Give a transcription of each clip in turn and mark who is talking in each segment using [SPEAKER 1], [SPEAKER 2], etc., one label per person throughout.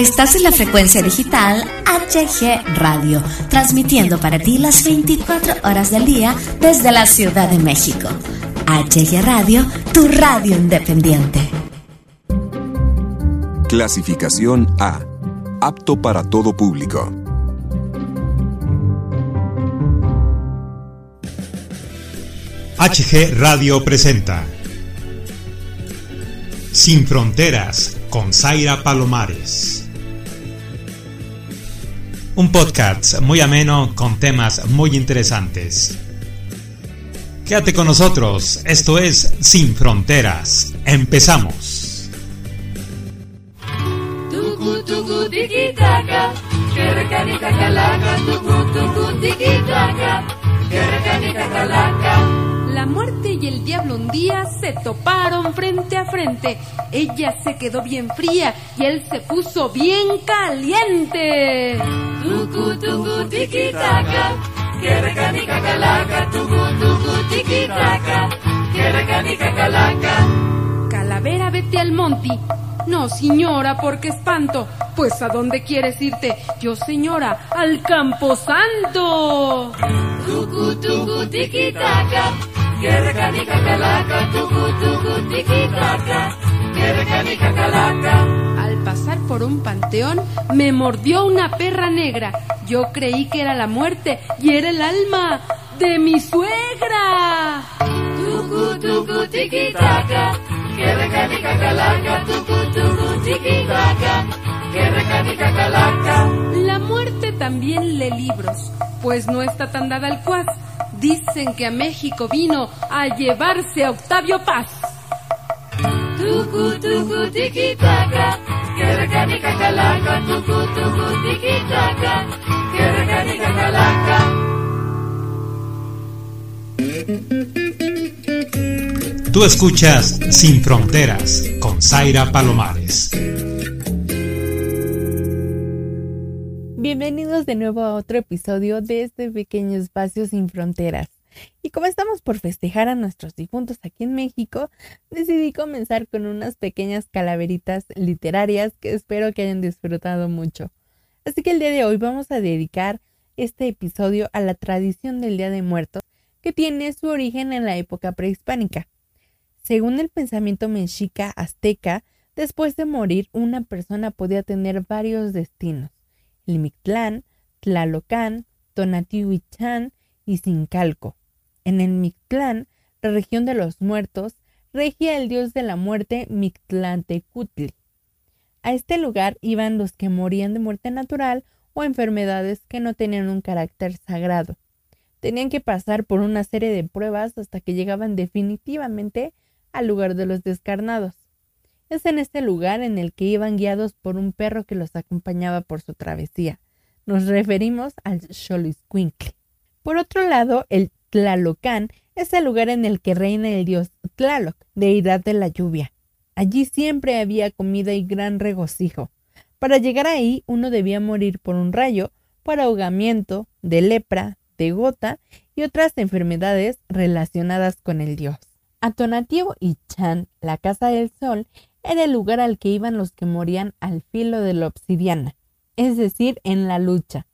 [SPEAKER 1] Estás en la frecuencia digital HG Radio, transmitiendo para ti las 24 horas del día desde la Ciudad de México. HG Radio, tu radio independiente.
[SPEAKER 2] Clasificación A. Apto para todo público.
[SPEAKER 3] HG Radio presenta Sin Fronteras con Zaira Palomares. Un podcast muy ameno con temas muy interesantes. Quédate con nosotros, esto es Sin Fronteras. Empezamos.
[SPEAKER 4] Toparon frente a frente. Ella se quedó bien fría y él se puso bien caliente. Tucu, tucu, tiki, taka. Que recanica calaca, tucu, tucu, calaca. Calavera, vete al monte. No, señora, porque espanto. Pues a dónde quieres irte? Yo, señora, al Campo Santo. Tucu, tucu, tiki, calaca, tucu, tucu, tiki, calaca. Al pasar por un panteón, me mordió una perra negra. Yo creí que era la muerte y era el alma de mi suegra. Tucu, tucu, tiki, taka. Que recanica calaca, tucu, tucu, tiki, taka. Que recanica calaca. La muerte también lee libros, pues no está tan dada al cuas. Dicen que a México vino a llevarse a Octavio Paz. Tucu, tucu, tiki, taka. Que recanica calaca, tucu, tucu, tiki, taka. Que recanica calaca.
[SPEAKER 3] Tú escuchas Sin Fronteras con Zaira Palomares.
[SPEAKER 5] Bienvenidos de nuevo a otro episodio de este pequeño espacio sin fronteras. Y como estamos por festejar a nuestros difuntos aquí en México, decidí comenzar con unas pequeñas calaveritas literarias que espero que hayan disfrutado mucho. Así que el día de hoy vamos a dedicar este episodio a la tradición del Día de Muertos, que tiene su origen en la época prehispánica. Según el pensamiento mexica azteca, después de morir una persona podía tener varios destinos. Mictlán, Tlalocán, Tonatiuhichan y Sincalco. En el Mictlán, la región de los muertos, regía el dios de la muerte Mictlantecutli. A este lugar iban los que morían de muerte natural o enfermedades que no tenían un carácter sagrado. Tenían que pasar por una serie de pruebas hasta que llegaban definitivamente al lugar de los descarnados. Es en este lugar en el que iban guiados por un perro que los acompañaba por su travesía. Nos referimos al Xoloitzcuintle. Por otro lado, el Tlalocán es el lugar en el que reina el dios Tlaloc, deidad de la lluvia. Allí siempre había comida y gran regocijo. Para llegar ahí uno debía morir por un rayo, por ahogamiento, de lepra, de gota y otras enfermedades relacionadas con el dios. Atonativo y Chan, la casa del sol, era el lugar al que iban los que morían al filo de la obsidiana, es decir, en la lucha.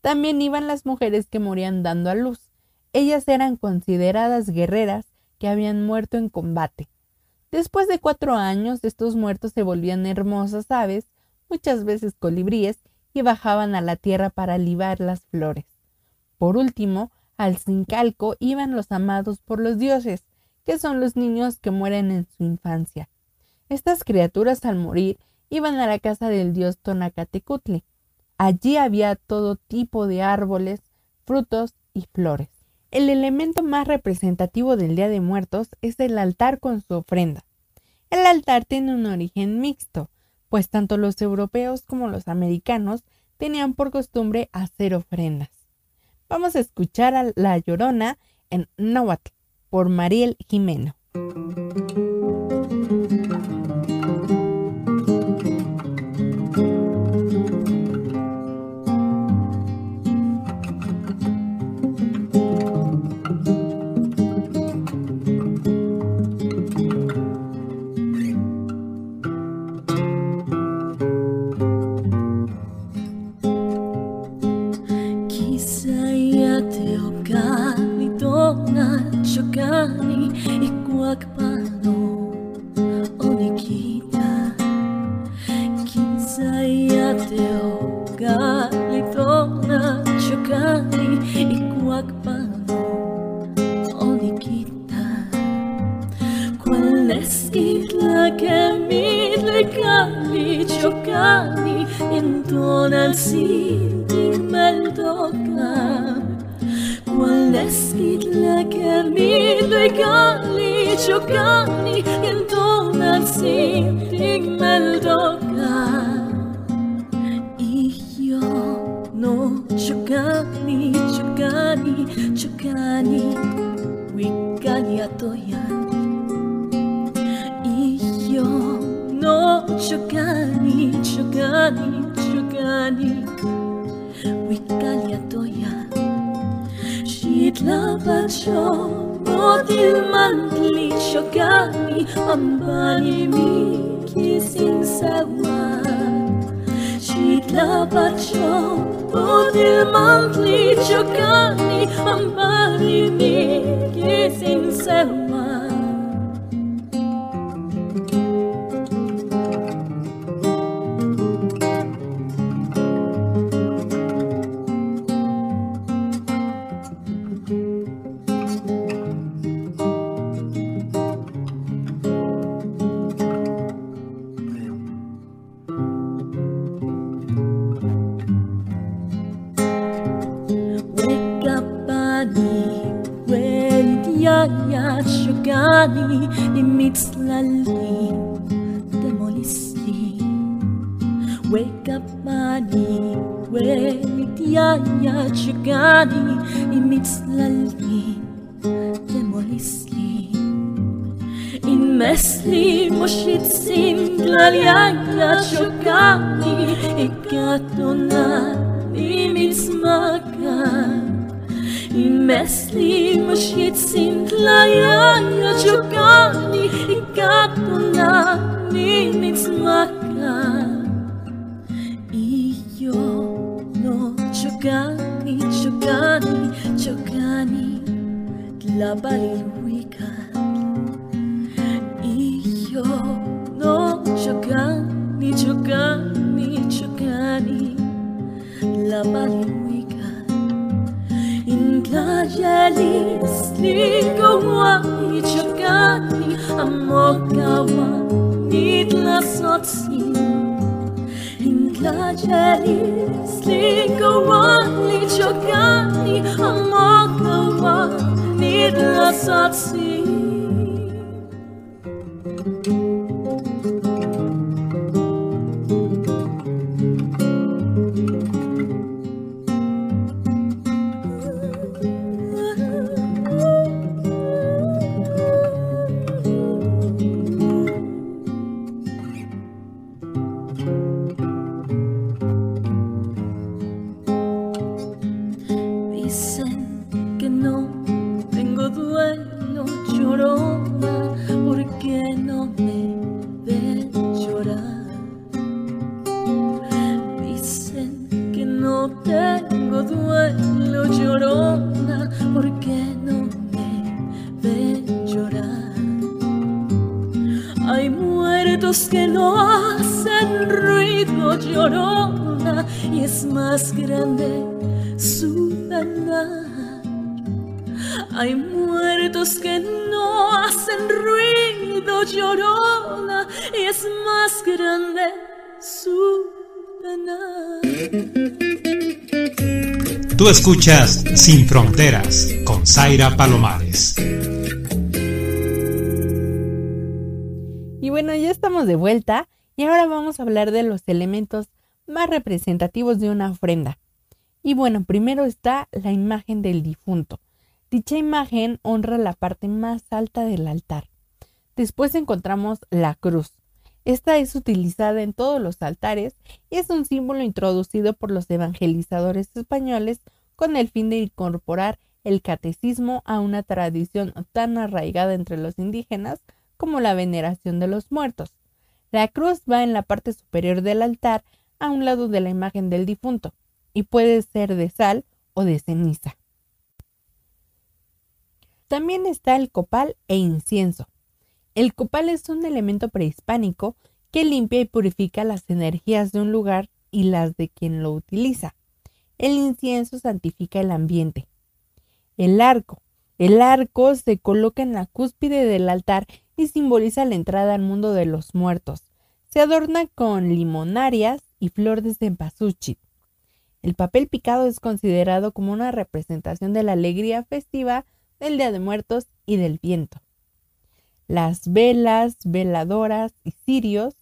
[SPEAKER 5] También iban las mujeres que morían dando a luz. Ellas eran consideradas guerreras que habían muerto en combate. Después de cuatro años, estos muertos se volvían hermosas aves, muchas veces colibríes, y bajaban a la tierra para libar las flores. Por último, al Sincalco iban los amados por los dioses, que son los niños que mueren en su infancia. Estas criaturas al morir iban a la casa del dios Tonacatecutli. Allí había todo tipo de árboles, frutos y flores. El elemento más representativo del Día de Muertos es el altar con su ofrenda. El altar tiene un origen mixto, pues tanto los europeos como los americanos tenían por costumbre hacer ofrendas. Vamos a escuchar a La Llorona en Nahuatl por Mariel Jimeno.
[SPEAKER 6] ¿Cuál es la que mi legali chocani entona el sin meldoca Y yo no chocani, chocani, chocani Wikani atoyan no chocani, chocani, chocani Snapchat, you monthly shokami Ambani me kissing sawa Shitla pacho Bodil monthly shokami Ambani me kissing sawa pagliat shogani imitzlali demolisti wake up mani wetiayat di imitzlali demolisti in mesli moshitzim glaliayat shogani ikatona imitzmak Meslim shit sin tlaya ya chukani ikatuna ni mitzmaka iyo no chukani chukani chukani tlabalihua Čogani, a moga ni da sad si. Más grande su. Hay muertos que no hacen ruido, llorona, y es más grande su penar.
[SPEAKER 3] Tú escuchas Sin Fronteras con Zaira Palomares.
[SPEAKER 5] Y bueno, ya estamos de vuelta y ahora vamos a hablar de los elementos más representativos de una ofrenda. Y bueno, primero está la imagen del difunto. Dicha imagen honra la parte más alta del altar. Después encontramos la cruz. Esta es utilizada en todos los altares y es un símbolo introducido por los evangelizadores españoles con el fin de incorporar el catecismo a una tradición tan arraigada entre los indígenas como la veneración de los muertos. La cruz va en la parte superior del altar a un lado de la imagen del difunto y puede ser de sal o de ceniza. También está el copal e incienso. El copal es un elemento prehispánico que limpia y purifica las energías de un lugar y las de quien lo utiliza. El incienso santifica el ambiente. El arco. El arco se coloca en la cúspide del altar y simboliza la entrada al mundo de los muertos. Se adorna con limonarias y flor de cempasúchil. El papel picado es considerado como una representación de la alegría festiva del Día de Muertos y del viento. Las velas, veladoras y cirios,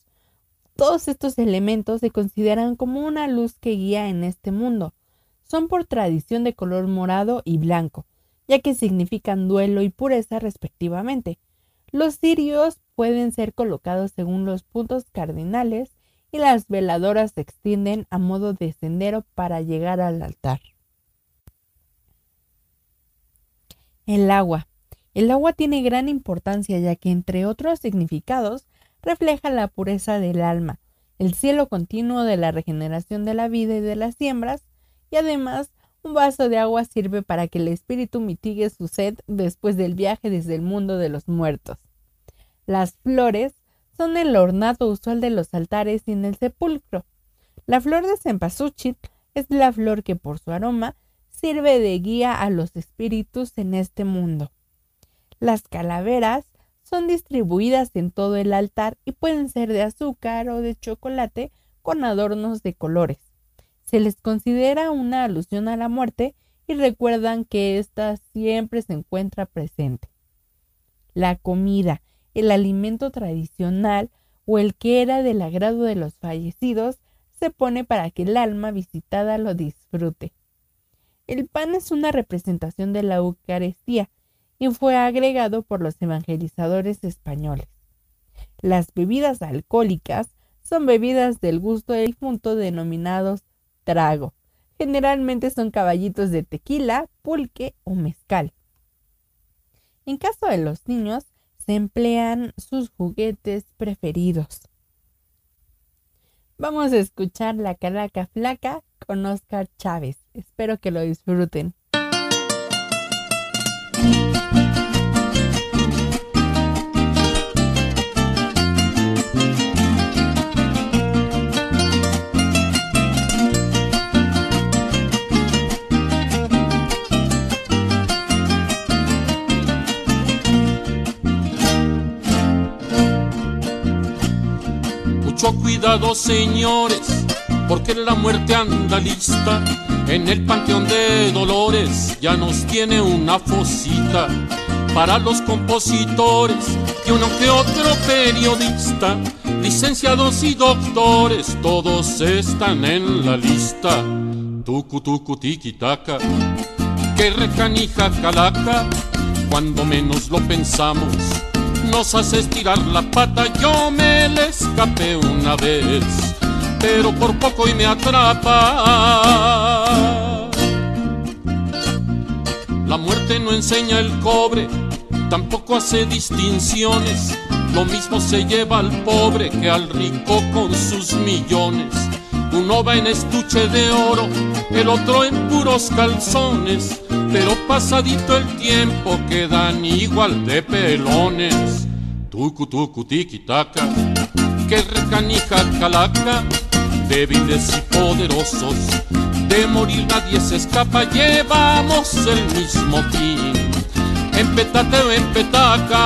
[SPEAKER 5] todos estos elementos se consideran como una luz que guía en este mundo. Son por tradición de color morado y blanco, ya que significan duelo y pureza respectivamente. Los cirios pueden ser colocados según los puntos cardinales y las veladoras se extienden a modo de sendero para llegar al altar. El agua. El agua tiene gran importancia ya que entre otros significados refleja la pureza del alma, el cielo continuo de la regeneración de la vida y de las siembras, y además un vaso de agua sirve para que el espíritu mitigue su sed después del viaje desde el mundo de los muertos. Las flores son el ornato usual de los altares y en el sepulcro. La flor de cempasúchil es la flor que por su aroma sirve de guía a los espíritus en este mundo. Las calaveras son distribuidas en todo el altar y pueden ser de azúcar o de chocolate con adornos de colores. Se les considera una alusión a la muerte y recuerdan que ésta siempre se encuentra presente. La comida el alimento tradicional o el que era del agrado de los fallecidos se pone para que el alma visitada lo disfrute. El pan es una representación de la Eucaristía y fue agregado por los evangelizadores españoles. Las bebidas alcohólicas son bebidas del gusto del difunto denominados trago. Generalmente son caballitos de tequila, pulque o mezcal. En caso de los niños, se emplean sus juguetes preferidos. Vamos a escuchar La Caraca Flaca con Oscar Chávez. Espero que lo disfruten.
[SPEAKER 7] Cuidado señores, porque la muerte anda lista. En el panteón de Dolores ya nos tiene una fosita para los compositores y uno que otro periodista, licenciados y doctores, todos están en la lista. Tucu tucu tiki taka, que recanija calaca, cuando menos lo pensamos nos hace estirar la pata. Yo me le escapé una vez, pero por poco y me atrapa. La muerte no enseña el cobre, tampoco hace distinciones. Lo mismo se lleva al pobre que al rico con sus millones. Uno va en estuche de oro, el otro en puros calzones pero pasadito el tiempo quedan igual de pelones. Tucu tucu tiki taka, que recanija calaca, débiles y poderosos, de morir nadie se escapa, llevamos el mismo fin, en petate o en petaca.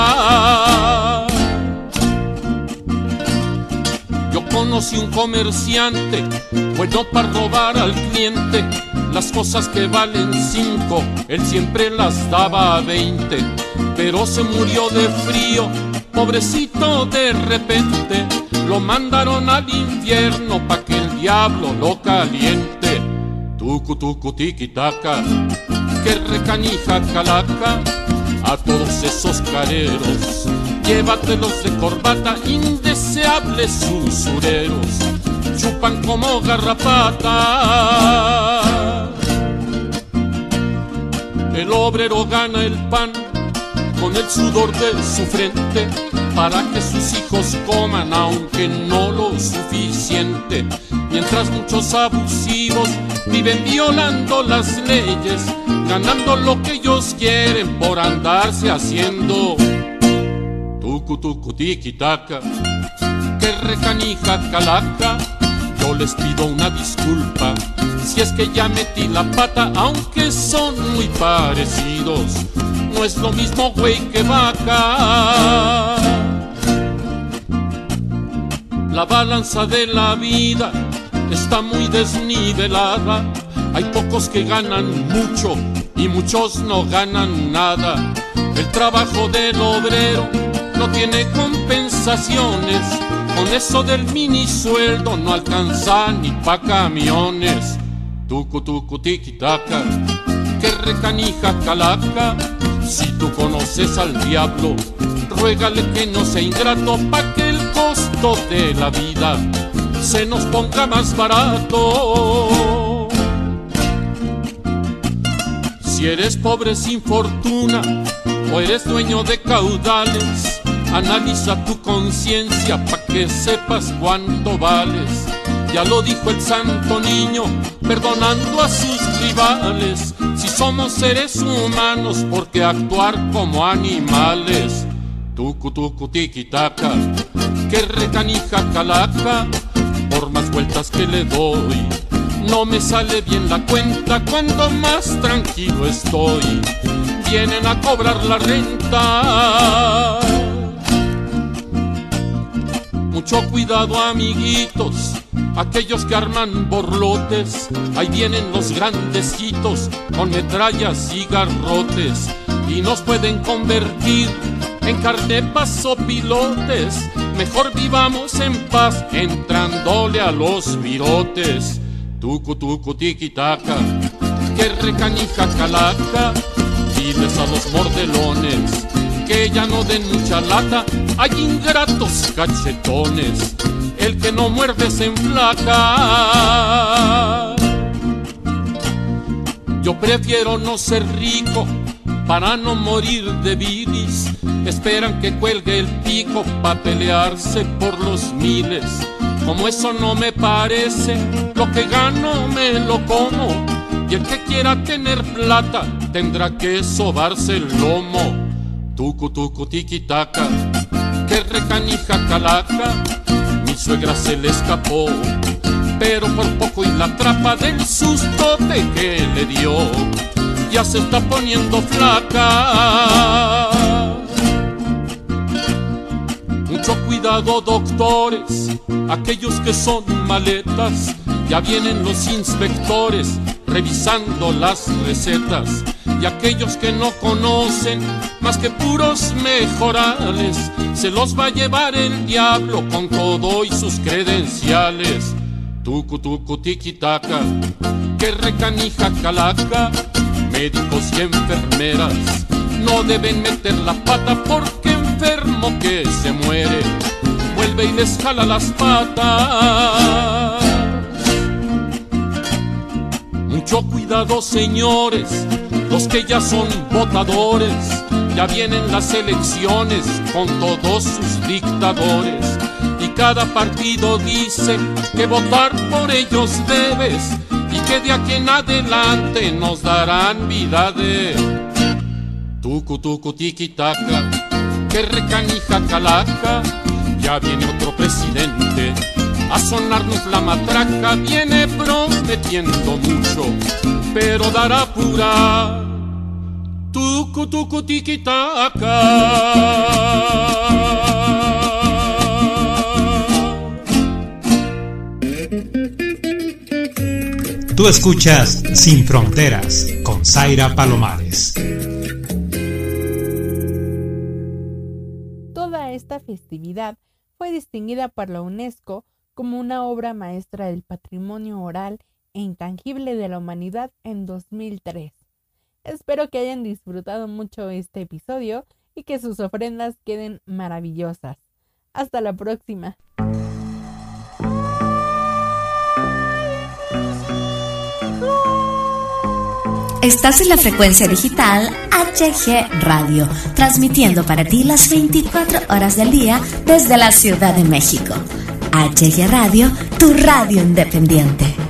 [SPEAKER 7] Conocí un comerciante, bueno para robar al cliente, las cosas que valen cinco, él siempre las daba a veinte, pero se murió de frío, pobrecito de repente, lo mandaron al infierno pa' que el diablo lo caliente. Tucu tucu que recanija calaca, a todos esos careros, llévatelos de corbata, indeseables usureros, chupan como garrapata el obrero gana el pan con el sudor de su frente para que sus hijos coman aunque no lo suficiente. Mientras muchos abusivos viven violando las leyes, ganando lo que ellos quieren por andarse haciendo Tucu, tucu, tiki, taca, que recanija calaca. Yo les pido una disculpa si es que ya metí la pata, aunque son muy parecidos. No es lo mismo güey que vaca. La balanza de la vida está muy desnivelada. Hay pocos que ganan mucho y muchos no ganan nada. El trabajo del obrero no tiene compensaciones. Con eso del mini sueldo no alcanza ni pa' camiones. Tucu tucu tiki taca, que recanija calaca. Si tú conoces al diablo, ruégale que no sea ingrato pa' que el costo de la vida se nos ponga más barato. Si eres pobre sin fortuna o eres dueño de caudales, analiza tu conciencia pa' que sepas cuánto vales. Ya lo dijo el santo niño, perdonando a sus rivales. Si somos seres humanos, ¿por qué actuar como animales? Tucu tucu tiki taca, que recanija calaca, por más vueltas que le doy. No me sale bien la cuenta cuando más tranquilo estoy. Vienen a cobrar la renta. Mucho cuidado amiguitos, aquellos que arman borlotes. Ahí vienen los grandecitos con metrallas y garrotes. Y nos pueden convertir en carnepas o pilotes. Mejor vivamos en paz entrándole a los virotes. Tucu tucu tiki taca, que recanija calaca. Diles a los mordelones que ya no den mucha lata. Hay ingratos cachetones, el que no muerde se enflaca. Yo prefiero no ser rico para no morir de bilis. Esperan que cuelgue el pico para pelearse por los miles. Como eso no me parece, lo que gano me lo como. Y el que quiera tener plata tendrá que sobarse el lomo. Tucu tucu tiki taca, que recanija calaca. Mi suegra se le escapó, pero por poco y la trapa del susto de que le dio ya se está poniendo flaca. Mucho cuidado, doctores, aquellos que son maletas, ya vienen los inspectores revisando las recetas. Y aquellos que no conocen más que puros mejorales, se los va a llevar el diablo con todo y sus credenciales. Tucu tucu tiki taca, que recanija calaca, médicos y enfermeras no deben meter la pata porque enfermo que se muere vuelve y les jala las patas. Mucho cuidado señores, los que ya son votadores, ya vienen las elecciones con todos sus dictadores y cada partido dice que votar por ellos debes y que de aquí en adelante nos darán vida de tucu tucu tiki taca, que recanija calaca, ya viene otro presidente a sonarnos la matraca, viene prometiendo mucho, pero dará pura tucu tucu tiki
[SPEAKER 3] Tú escuchas Sin Fronteras con Zaira Palomares.
[SPEAKER 5] Toda esta festividad fue distinguida por la UNESCO como una obra maestra del patrimonio oral e intangible de la humanidad en 2003. Espero que hayan disfrutado mucho este episodio y que sus ofrendas queden maravillosas. Hasta la próxima.
[SPEAKER 1] Estás en la frecuencia digital HG Radio, transmitiendo para ti las 24 horas del día desde la Ciudad de México. HG Radio, tu radio independiente.